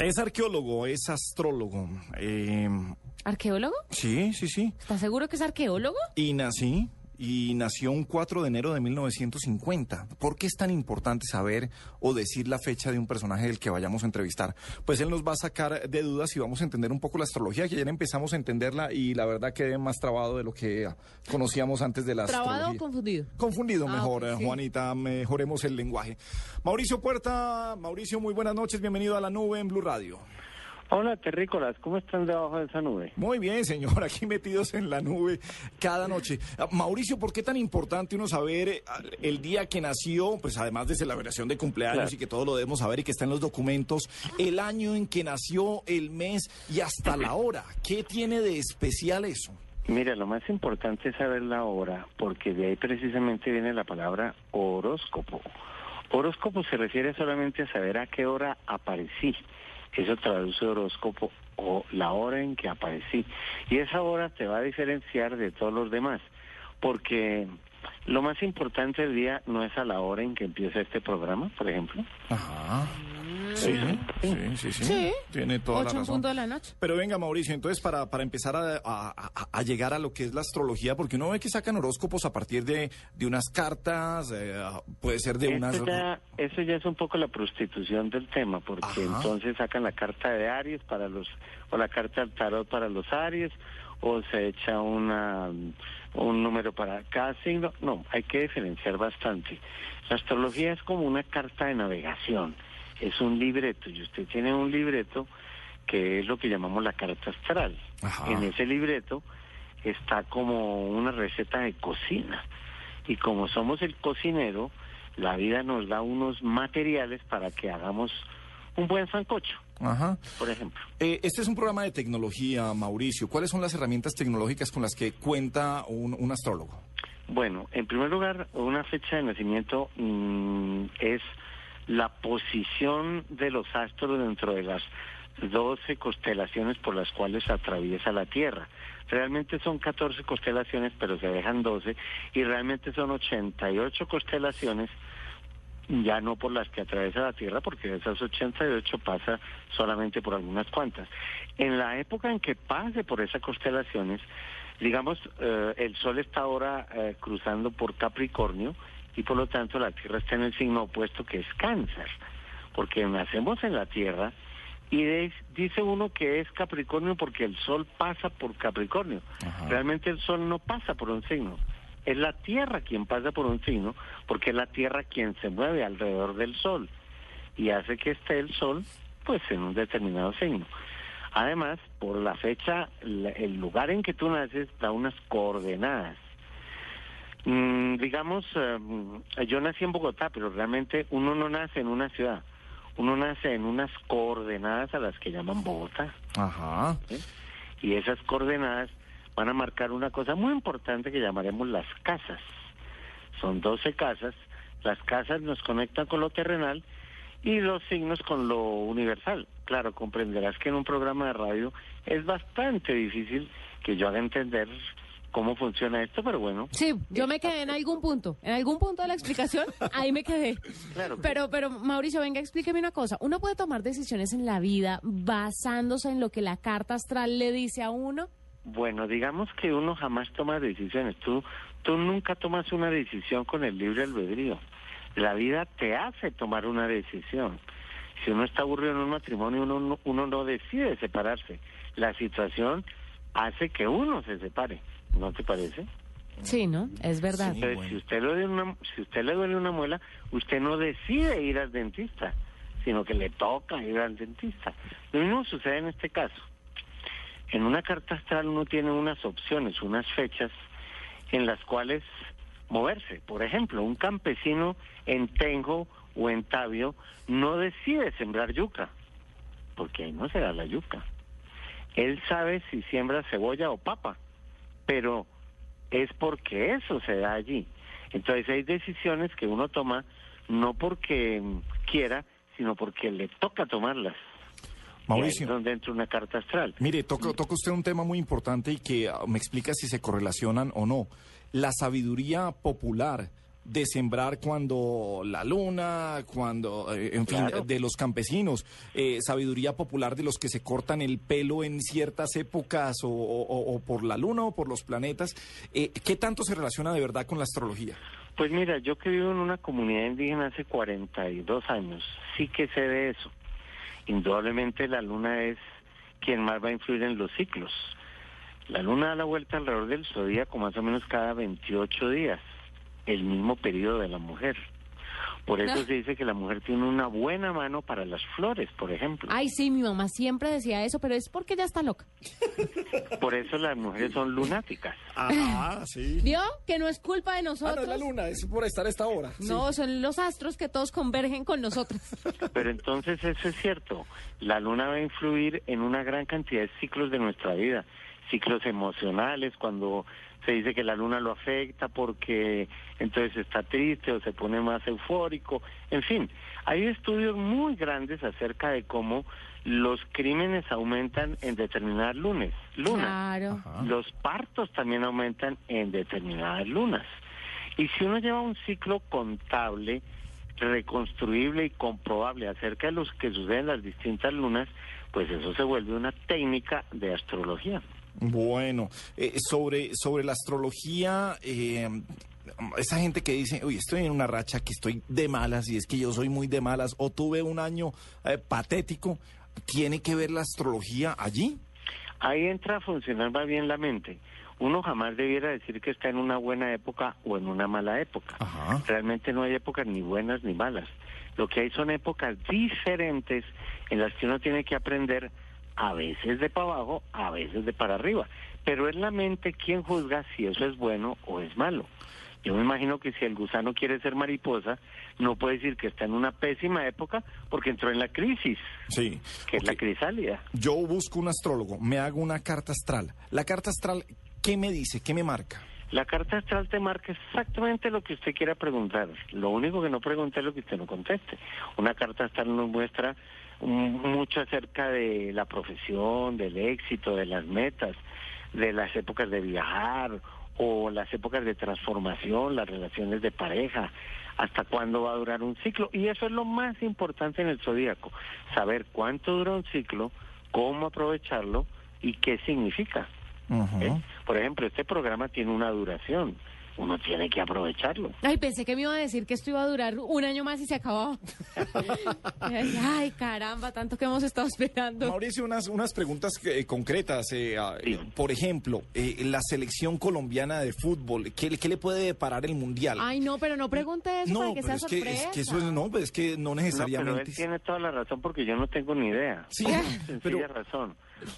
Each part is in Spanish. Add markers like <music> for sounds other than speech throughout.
Es arqueólogo, es astrólogo. Eh, ¿Arqueólogo? sí, sí, sí. ¿Estás seguro que es arqueólogo? Y nací, y nació un 4 de enero de 1950. ¿Por qué es tan importante saber o decir la fecha de un personaje del que vayamos a entrevistar? Pues él nos va a sacar de dudas y vamos a entender un poco la astrología, que ayer empezamos a entenderla y la verdad quedé más trabado de lo que conocíamos antes de la ¿Trabado o astrología. confundido? Confundido Ah, mejor, sí. Juanita, mejoremos el lenguaje. Mauricio Puerta, Mauricio, muy buenas noches, bienvenido a la nube en Blue Radio. Hola, terrícolas, ¿cómo están debajo de esa nube? Muy bien, señor, <laughs> aquí metidos en la nube cada noche. Ah, Mauricio, ¿por qué tan importante uno saber eh, el día que nació, pues además de celebración de cumpleaños Claro. y que todo lo debemos saber y que está en los documentos, el año en que nació, el mes y hasta la hora? ¿Qué tiene de especial eso? Mira, lo más importante es saber la hora, porque de ahí precisamente viene la palabra horóscopo. Horóscopo se refiere solamente a saber a qué hora aparecí. Eso traduce horóscopo o la hora en que aparecí. Y esa hora te va a diferenciar de todos los demás, porque lo más importante del día no es a la hora en que empieza este programa, por ejemplo. Ajá. Sí, sí, sí, sí. Sí. Tiene toda la Ocho en razón. punto de la noche. Pero venga, Mauricio, entonces para, para empezar a, a- a- a llegar a lo que es la astrología, porque uno ve que sacan horóscopos a partir de, de unas cartas, eh, puede ser de unas... Eso ya, eso ya es un poco la prostitución del tema, porque Ajá. entonces sacan la carta de Aries para los, o la carta del tarot para los Aries, o se echa una, un número para cada signo. No, hay que diferenciar bastante. La astrología es como una carta de navegación, es un libreto, y usted tiene un libreto que es lo que llamamos la carta astral. Ajá. En ese libreto está como una receta de cocina. Y como somos el cocinero, la vida nos da unos materiales para que hagamos un buen sancocho, Ajá. por ejemplo. Eh, este es un programa de tecnología, Mauricio. ¿Cuáles son las herramientas tecnológicas con las que cuenta un, un astrólogo? Bueno, en primer lugar, una fecha de nacimiento mm, es la posición de los astros dentro de las 12 constelaciones por las cuales atraviesa la Tierra. Realmente son 14 constelaciones, pero se dejan 12, y realmente son 88 constelaciones, ya no por las que atraviesa la Tierra, porque de esas 88 pasa solamente por algunas cuantas. En la época en que pase por esas constelaciones, digamos, eh, el Sol está ahora eh, cruzando por Capricornio y por lo tanto la Tierra está en el signo opuesto que es Cáncer, porque nacemos en la Tierra y de- dice uno que es Capricornio porque el Sol pasa por Capricornio. Ajá. Realmente el Sol no pasa por un signo. Es la Tierra quien pasa por un signo, porque es la Tierra quien se mueve alrededor del Sol y hace que esté el Sol pues en un determinado signo. Además, por la fecha, el lugar en que tú naces da unas coordenadas. Mm, digamos, eh, yo nací en Bogotá, pero realmente uno no nace en una ciudad, uno nace en unas coordenadas a las que llaman Bogotá. Ajá. ¿sí? Y esas coordenadas van a marcar una cosa muy importante que llamaremos las casas. Son 12 casas, las casas nos conectan con lo terrenal y los signos con lo universal. Claro, comprenderás que en un programa de radio es bastante difícil que yo haga entender cómo funciona esto, pero bueno. Sí, yo me quedé en algún punto, en algún punto de la explicación, <laughs> ahí me quedé. Claro que- Pero, pero Mauricio, venga, explíqueme una cosa. ¿Uno puede tomar decisiones en la vida basándose en lo que la carta astral le dice a uno? Bueno, digamos que uno jamás toma decisiones. Tú, tú nunca tomas una decisión con el libre albedrío. La vida te hace tomar una decisión. Si uno está aburrido en un matrimonio, uno, no- uno no decide separarse. La situación hace que uno se separe. ¿No te parece? Sí, ¿no? Es verdad. Sí. Entonces, bueno. si usted le duele una, si usted le duele una muela, usted no decide ir al dentista, sino que le toca ir al dentista. Lo mismo sucede en este caso. En una carta astral uno tiene unas opciones, unas fechas en las cuales moverse. Por ejemplo, un campesino en Tenjo o en Tabio no decide sembrar yuca, porque ahí no se da la yuca. Él sabe si siembra cebolla o papa, pero es porque eso se da allí. Entonces hay decisiones que uno toma no porque mm, quiera, sino porque le toca tomarlas. Mauricio. es donde entra una carta astral. Mire, toca, toca usted un tema muy importante y que ah, me explica si se correlacionan o no. La sabiduría popular de sembrar cuando la luna, cuando, eh, en fin, de los campesinos, eh, sabiduría popular de los que se cortan el pelo en ciertas épocas o, o- o por la luna o por los planetas. Eh, ¿Qué tanto se relaciona de verdad con la astrología? Pues mira, yo que vivo en una comunidad indígena hace 42 años, sí que sé de eso. Indudablemente la luna es quien más va a influir en los ciclos. La luna da la vuelta alrededor del zodíaco más o menos cada 28 días, el mismo periodo de la mujer. Por eso Ah. se dice que la mujer tiene una buena mano para las flores, por ejemplo. Ay, sí, mi mamá siempre decía eso, pero es porque ella está loca. Por eso las mujeres son lunáticas. Ah, sí. ¿Vio? Que no es culpa de Ah, no nosotros. es la luna, es por estar a esta hora. sí. No, son los astros que todos convergen con nosotros. Pero entonces eso es cierto. La luna va a influir en una gran cantidad de ciclos de nuestra vida. Ciclos emocionales, cuando se dice que la luna lo afecta porque entonces está triste o se pone más eufórico. En fin, hay estudios muy grandes acerca de cómo los crímenes aumentan en determinadas lunes, lunas. Claro. Los partos también aumentan en determinadas lunas. Y si uno lleva un ciclo contable, reconstruible y comprobable acerca de los que suceden en las distintas lunas, pues eso se vuelve una técnica de astrología. Bueno, eh, sobre, sobre la astrología, eh, esa gente que dice, uy, estoy en una racha que estoy de malas y es que yo soy muy de malas o tuve un año eh, patético, ¿tiene que ver la astrología allí? Ahí entra a funcionar más bien la mente. Uno jamás debiera decir que está en una buena época o en una mala época. Ajá. Realmente no hay épocas ni buenas ni malas. Lo que hay son épocas diferentes en las que uno tiene que aprender a veces de para abajo, a veces de para arriba. Pero es la mente quien juzga si eso es bueno o es malo. Yo me imagino que si el gusano quiere ser mariposa, no puede decir que está en una pésima época porque entró en la crisis, Sí. que es la crisálida. Yo busco un astrólogo, me hago una carta astral. La carta astral, ¿qué me dice? ¿Qué me marca? La carta astral te marca exactamente lo que usted quiera preguntar. Lo único que no pregunte es lo que usted no conteste. Una carta astral nos muestra mucho acerca de la profesión, del éxito, de las metas, de las épocas de viajar o las épocas de transformación, las relaciones de pareja, hasta cuándo va a durar un ciclo. Y eso es lo más importante en el zodíaco, saber cuánto dura un ciclo, cómo aprovecharlo y qué significa. ¿eh? Por ejemplo, este programa tiene una duración. Uno tiene que aprovecharlo. Ay, pensé que me iba a decir que esto iba a durar un año más y se acababa. <laughs> Ay, caramba, tanto que hemos estado esperando. Mauricio, unas, unas preguntas eh, concretas. eh, Sí. eh, por ejemplo, eh, la selección colombiana de fútbol, ¿qué, qué le puede deparar el Mundial? Ay, no, pero no pregunte eso para no, que pero sea es que, sorpresa. es que eso es, no, pues es que no No, pero él necesariamente. tiene toda la razón porque yo no tengo ni idea. Sí, <laughs> sencilla pero- razón.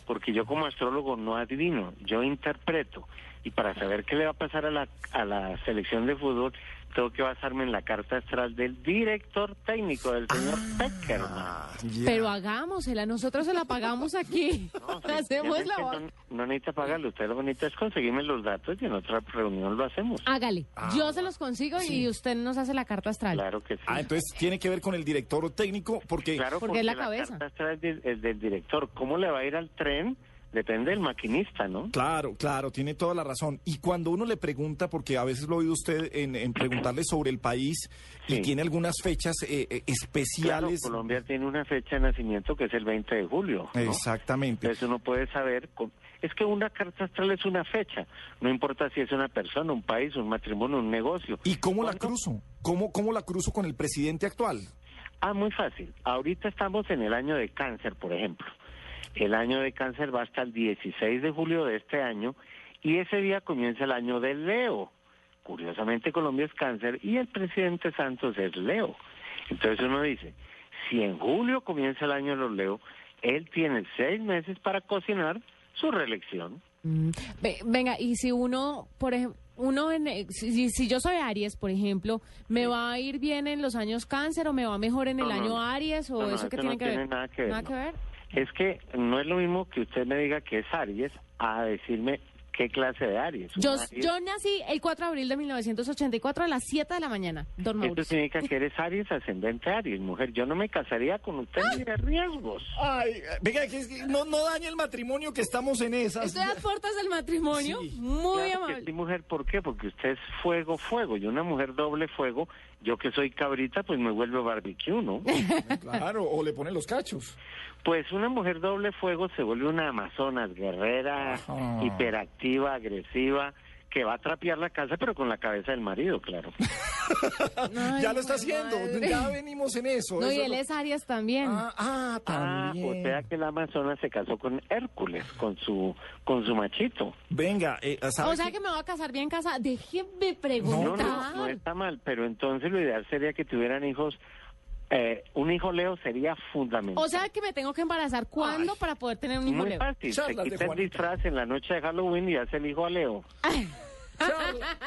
Porque yo como astrólogo no adivino, yo interpreto. Y para saber qué le va a pasar a la, a la selección de fútbol, tengo que basarme en la carta astral del director técnico, del señor Peckerman. Ah, ya. Pero hagámosela, nosotros se la pagamos aquí. <laughs> No, <laughs> Hacemos la... no, no necesita pagarlo, usted lo bonito es conseguirme los datos y en otra reunión lo hacemos. Hágale, Ah, yo se los consigo y usted nos hace la carta astral. Claro que sí. Ah, entonces tiene que ver con el director técnico, porque Claro, Porque es la cabeza. carta astral es del, es del director. ¿Cómo le va a ir al tren? Depende del maquinista, ¿no? Claro, claro, tiene toda la razón. Y cuando uno le pregunta, porque a veces lo ha oído usted en, en preguntarle sobre el país y Sí. tiene algunas fechas eh, eh, Claro, especiales. Colombia tiene una fecha de nacimiento que es el 20 de julio. ¿no? Exactamente. Entonces uno puede saber, con- es que una carta astral es una fecha, no importa si es una persona, un país, un matrimonio, un negocio. ¿Y cómo la cruzo? ¿Cómo, ¿Cómo la cruzo con el presidente actual? Ah, muy fácil. Ahorita estamos en el año de cáncer, por ejemplo. El año de cáncer va hasta el 16 de julio de este año y ese día comienza el año de Leo. Curiosamente Colombia es cáncer y el presidente Santos es Leo. Entonces uno dice, si en julio comienza el año de los Leo, él tiene seis meses para cocinar su reelección. Mm, ve- Venga, y si uno, por ejemplo, uno en, eh, si, si yo soy Aries, por ejemplo, ¿me va a ir bien en los años cáncer o me va mejor en el No, año. Aries o No, no, eso que eso tiene que tiene ver? nada que ver, Nada que ver. Es que no es lo mismo que usted me diga que es Aries a decirme ¿Qué clase de Aries? Yo, Aries- yo nací el 4 de abril de 1984 a las 7 de la mañana, don Esto Mauricio. significa que eres Aries ascendente Aries, mujer. Yo no me casaría con usted ni de riesgos. Ay, venga, que es que no, no dañe el matrimonio que estamos en esas. Estoy a puertas del matrimonio, Sí. muy Claro que amable. sí, mujer, ¿por qué? Porque usted es fuego, fuego. Y una mujer doble fuego, yo que soy cabrita, pues me vuelvo barbecue, ¿no? <laughs> Claro, o le ponen los cachos. Pues una mujer doble fuego se vuelve una amazonas, guerrera, Ajá. Agresiva, que va a trapear la casa, pero con la cabeza del marido, claro. <laughs> Ay, ya lo está haciendo, madre. ya venimos en eso. No, y él lo- es Arias también. Ah, ah, Ah, también. o sea que la amazona se casó con Hércules, con su, con su machito. Venga, eh, ¿sabe o sea que me voy a casar bien casada. Déjeme No, preguntar. no, no está mal, pero entonces lo ideal sería que tuvieran hijos. Eh, un hijo Leo sería fundamental. O sea que me tengo que embarazar cuándo Ay. para poder tener un hijo Muy Leo. fácil, se Charlas de quita el disfraz en la noche de Halloween y hace el hijo a Leo. Charla-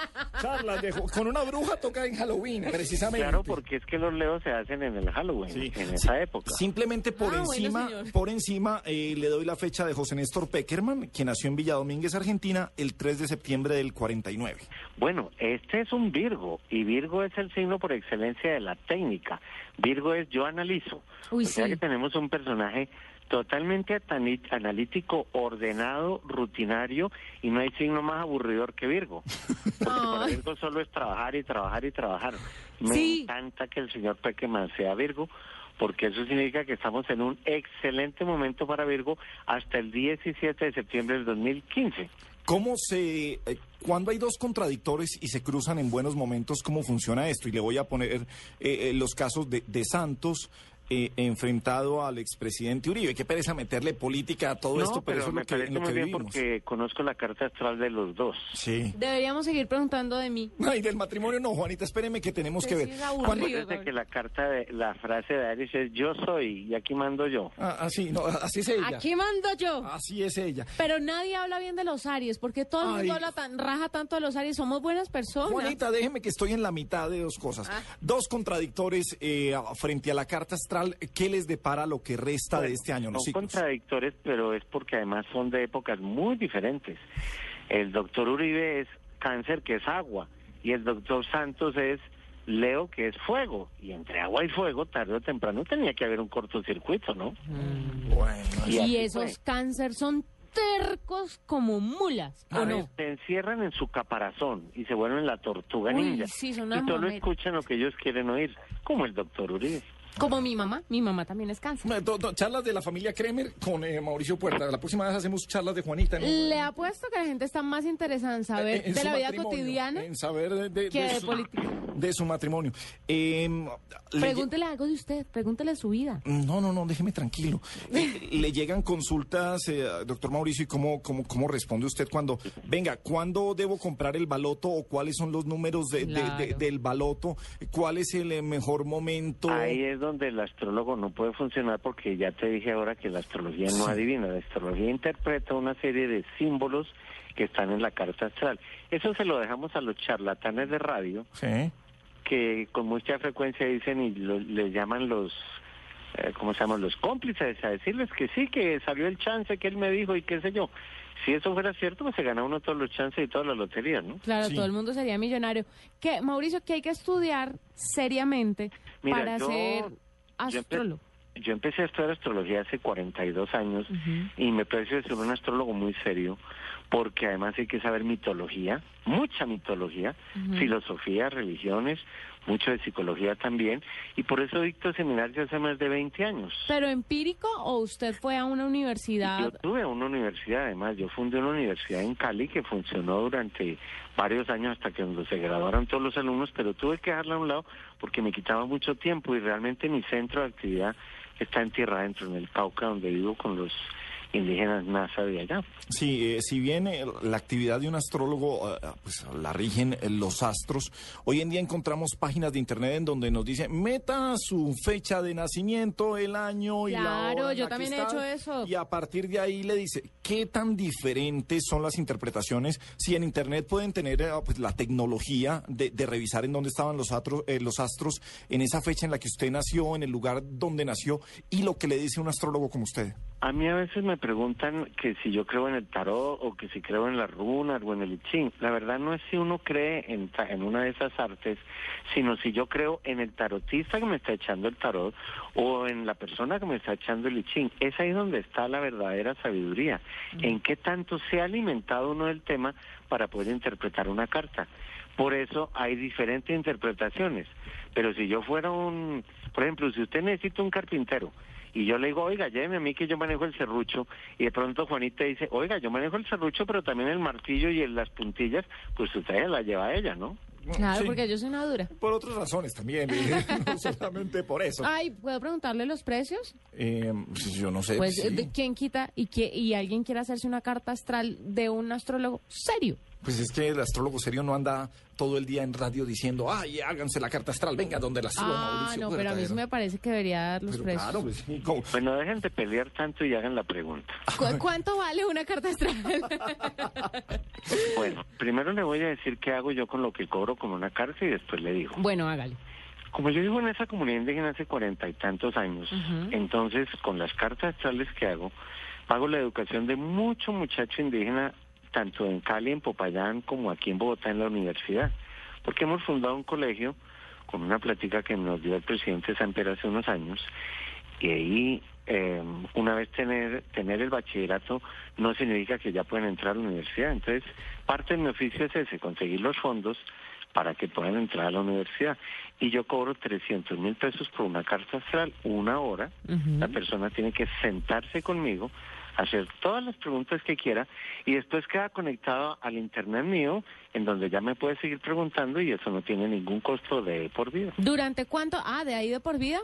charlas de jo- con una bruja toca en Halloween, precisamente. Claro, porque es que los Leos se hacen en el Halloween, Sí. en esa época. Simplemente por Ah, encima, por encima eh, le doy la fecha de José Néstor Peckerman, quien nació en Villa Domínguez, Argentina, el 3 de septiembre del 49. Bueno, este es un Virgo y Virgo es el signo por excelencia de la técnica. Virgo es yo analizo. Uy, o sea sí. que tenemos un personaje totalmente analítico, ordenado, rutinario y no hay signo más aburridor que Virgo. <laughs> Porque para. Virgo solo es trabajar y trabajar y trabajar. Me Sí. encanta que el señor Pequeman sea Virgo porque eso significa que estamos en un excelente momento para Virgo hasta el 17 de septiembre del 2015. ¿Cómo se, eh, cuando hay dos contradictores y se cruzan en buenos momentos, cómo funciona esto? Y le voy a poner eh, eh, los casos de, de Santos eh, enfrentado al expresidente Uribe. Qué pereza meterle política a todo no, esto, pero, eso es me lo que, parece lo muy que vivimos. porque conozco la carta astral de los dos. Sí. Deberíamos seguir preguntando de mí. Ay, del matrimonio no, Juanita, espéreme que tenemos que Sí, ver. aburrido. Cuando- que la carta de la frase de Aries es yo soy y aquí mando yo. Ah, así, no, así es ella. Aquí mando yo. Así es ella. Pero nadie habla bien de los Aries, porque todo el mundo habla tan, raja tanto de los Aries. Somos buenas personas. Juanita, déjeme que estoy en la mitad de dos cosas. Ah. Dos contradictores eh, frente a la carta astral. ¿Qué les depara lo que resta de este año? Son Los ciclos? contradictores, pero es porque además son de épocas muy diferentes. El doctor Uribe es cáncer, que es agua, y el doctor Santos es Leo, que es fuego. Y entre agua y fuego, tarde o temprano tenía que haber un cortocircuito, ¿no? Bueno, Y esos fue. cáncer son tercos como mulas, ¿o no? se encierran en su caparazón y se vuelven la tortuga Uy, ninja. sí, son y solo escuchan lo que ellos quieren oír, como el doctor Uribe. Como mi mamá. Mi mamá también es cáncer. No, to- charlas de la familia Kremer con eh, Mauricio Puerta. La próxima vez hacemos charlas de Juanita. ¿no? Le apuesto que la gente está más interesada en saber Eh, en de la vida cotidiana. En saber de, de- que de de su, política. de su matrimonio. Eh, le- Pregúntele algo de usted, pregúntele su vida. No, no, no, déjeme tranquilo. Eh, <laughs> Le llegan consultas, eh, doctor Mauricio, ¿y cómo, cómo, cómo responde usted cuando, venga, ¿cuándo debo comprar el baloto o cuáles son los números de- de- de- Claro. del baloto? ¿Cuál es el eh, mejor momento? Ahí es donde el astrólogo no puede funcionar porque ya te dije ahora que la astrología no Sí. adivina, la astrología interpreta una serie de símbolos que están en la carta astral. Eso se lo dejamos a los charlatanes de radio Sí. que con mucha frecuencia dicen y lo- les llaman los eh, ¿cómo se llaman? Los cómplices a decirles que sí, que salió el chance que él me dijo y qué sé yo. Si eso fuera cierto, pues se gana uno todos los chances y todas las loterías, ¿no? Claro, Sí. todo el mundo sería millonario. Que Mauricio, que hay que estudiar seriamente Mira, para yo- ser yo empe- astrólogo. Yo empecé a estudiar astrología hace 42 años y me pareció ser un astrólogo muy serio porque además hay que saber mitología, mucha mitología, filosofía, religiones, mucho de psicología también y por eso dicto seminarios hace más de 20 años. ¿Pero empírico o usted fue a una Yo universidad? tuve una universidad, además, yo fundé una universidad en Cali que funcionó durante varios años hasta que se graduaron todos los alumnos, pero tuve que dejarla a un lado porque me quitaba mucho tiempo y realmente mi centro de actividad está en tierra adentro, en el Cauca, donde vivo con los indígenas NASA de allá. Sí, eh, si bien eh, la actividad de un astrólogo eh, pues, la rigen eh, los astros, hoy en día encontramos páginas de internet en donde nos dice meta su fecha de nacimiento, el año y la Claro, hora en yo también he hecho eso. Y a partir de ahí le dice qué tan diferentes son las interpretaciones. Si en internet pueden tener eh, pues, la tecnología de, de revisar en dónde estaban los, atros- eh, los astros en esa fecha en la que usted nació, en el lugar donde nació y lo que le dice un astrólogo como usted. A mí a veces me preguntan que si yo creo en el tarot o que si creo en las runas o en el Ching. La verdad no es si uno cree en, en una de esas artes, sino si yo creo en el tarotista que me está echando el tarot o en la persona que me está echando el Ching. Es ahí donde está la verdadera sabiduría. En qué tanto se ha alimentado uno del tema para poder interpretar una carta. Por eso hay diferentes interpretaciones. Pero si yo fuera un, por ejemplo, si usted necesita un carpintero y yo le digo, oiga, lléveme a mí que yo manejo el serrucho, y de pronto Juanita dice, oiga, yo manejo el serrucho, pero también el martillo y las puntillas, pues usted la lleva a ella, ¿no? Claro, Sí. porque yo soy una dura. Por otras razones también, eh, <laughs> no solamente por eso. Ay, ¿puedo preguntarle los precios? Eh, yo no sé. Pues, sí. ¿de ¿quién quita y, que, y alguien quiere hacerse una carta astral de un astrólogo serio? Pues es que el astrólogo serio no anda todo el día en radio diciendo, ay, háganse la carta astral, venga, donde la suba Ah, Mauricio no, pero a mí Puerta". sí me parece que debería dar los Pero precios. claro, pues, sí, Bueno, dejen de pelear tanto y hagan la pregunta. <laughs> ¿Cu- ¿Cuánto vale una carta astral? <laughs> Bueno, primero le voy a decir qué hago yo con lo que cobro con una carta y después le digo. bueno, hágale. Como yo vivo en esa comunidad indígena hace cuarenta y tantos años, Ujú. entonces con las cartas astrales que hago, pago la educación de mucho muchacho indígena, tanto en Cali, en Popayán, como aquí en Bogotá, en la universidad. Porque hemos fundado un colegio con una plática que nos dio el presidente Samper hace unos años, y ahí eh, una vez tener, tener el bachillerato no significa que ya pueden entrar a la universidad. Entonces, parte de mi oficio es ese, conseguir los fondos para que puedan entrar a la universidad. Y yo cobro 300 mil pesos por una carta astral, una hora. La persona tiene que sentarse conmigo, hacer todas las preguntas que quiera y después queda conectado al internet mío, en donde ya me puede seguir preguntando y eso no tiene ningún costo de por vida. ¿Durante cuánto? Ah, ¿de ahí de por vida?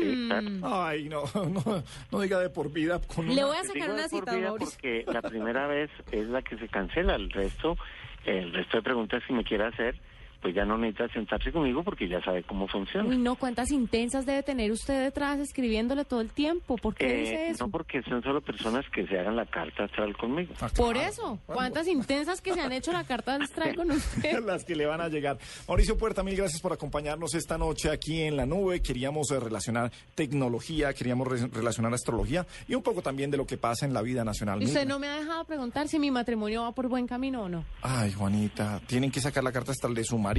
Sí. Hmm. Ay, no, <laughs> no, no diga de por vida. Con Le una- voy a sacar una por cita, vida porque la primera vez es la que se cancela, el resto, el resto de preguntas que me quiera hacer, pues ya no necesita sentarse conmigo porque ya sabe cómo funciona. Uy, no, cuántas intensas debe tener usted detrás escribiéndole todo el tiempo. ¿Por qué Eh, dice eso? no porque son solo personas que se hagan la carta astral conmigo. Ah, Por claro. eso, cuántas intensas que se han hecho la carta astral con <laughs> usted. <laughs> Las que le van a llegar. Mauricio Puerta, mil gracias por acompañarnos esta noche aquí en la nube. Queríamos eh, relacionar tecnología, queríamos re- relacionar astrología y un poco también de lo que pasa en la vida nacional. Y usted no me ha dejado preguntar si mi matrimonio va por buen camino o no. Ay, Juanita, tienen que sacar la carta astral de su marido.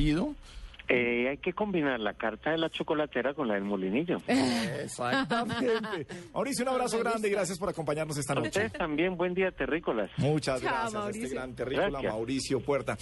Eh, hay que combinar la carta de la chocolatera con la del molinillo. Exactamente. <laughs> Mauricio, un abrazo grande y gracias por acompañarnos esta A noche. ustedes también, buen día, terrícolas. Muchas Chao, gracias a Mauricio. este gran terrícola Gracias. Mauricio Puerta.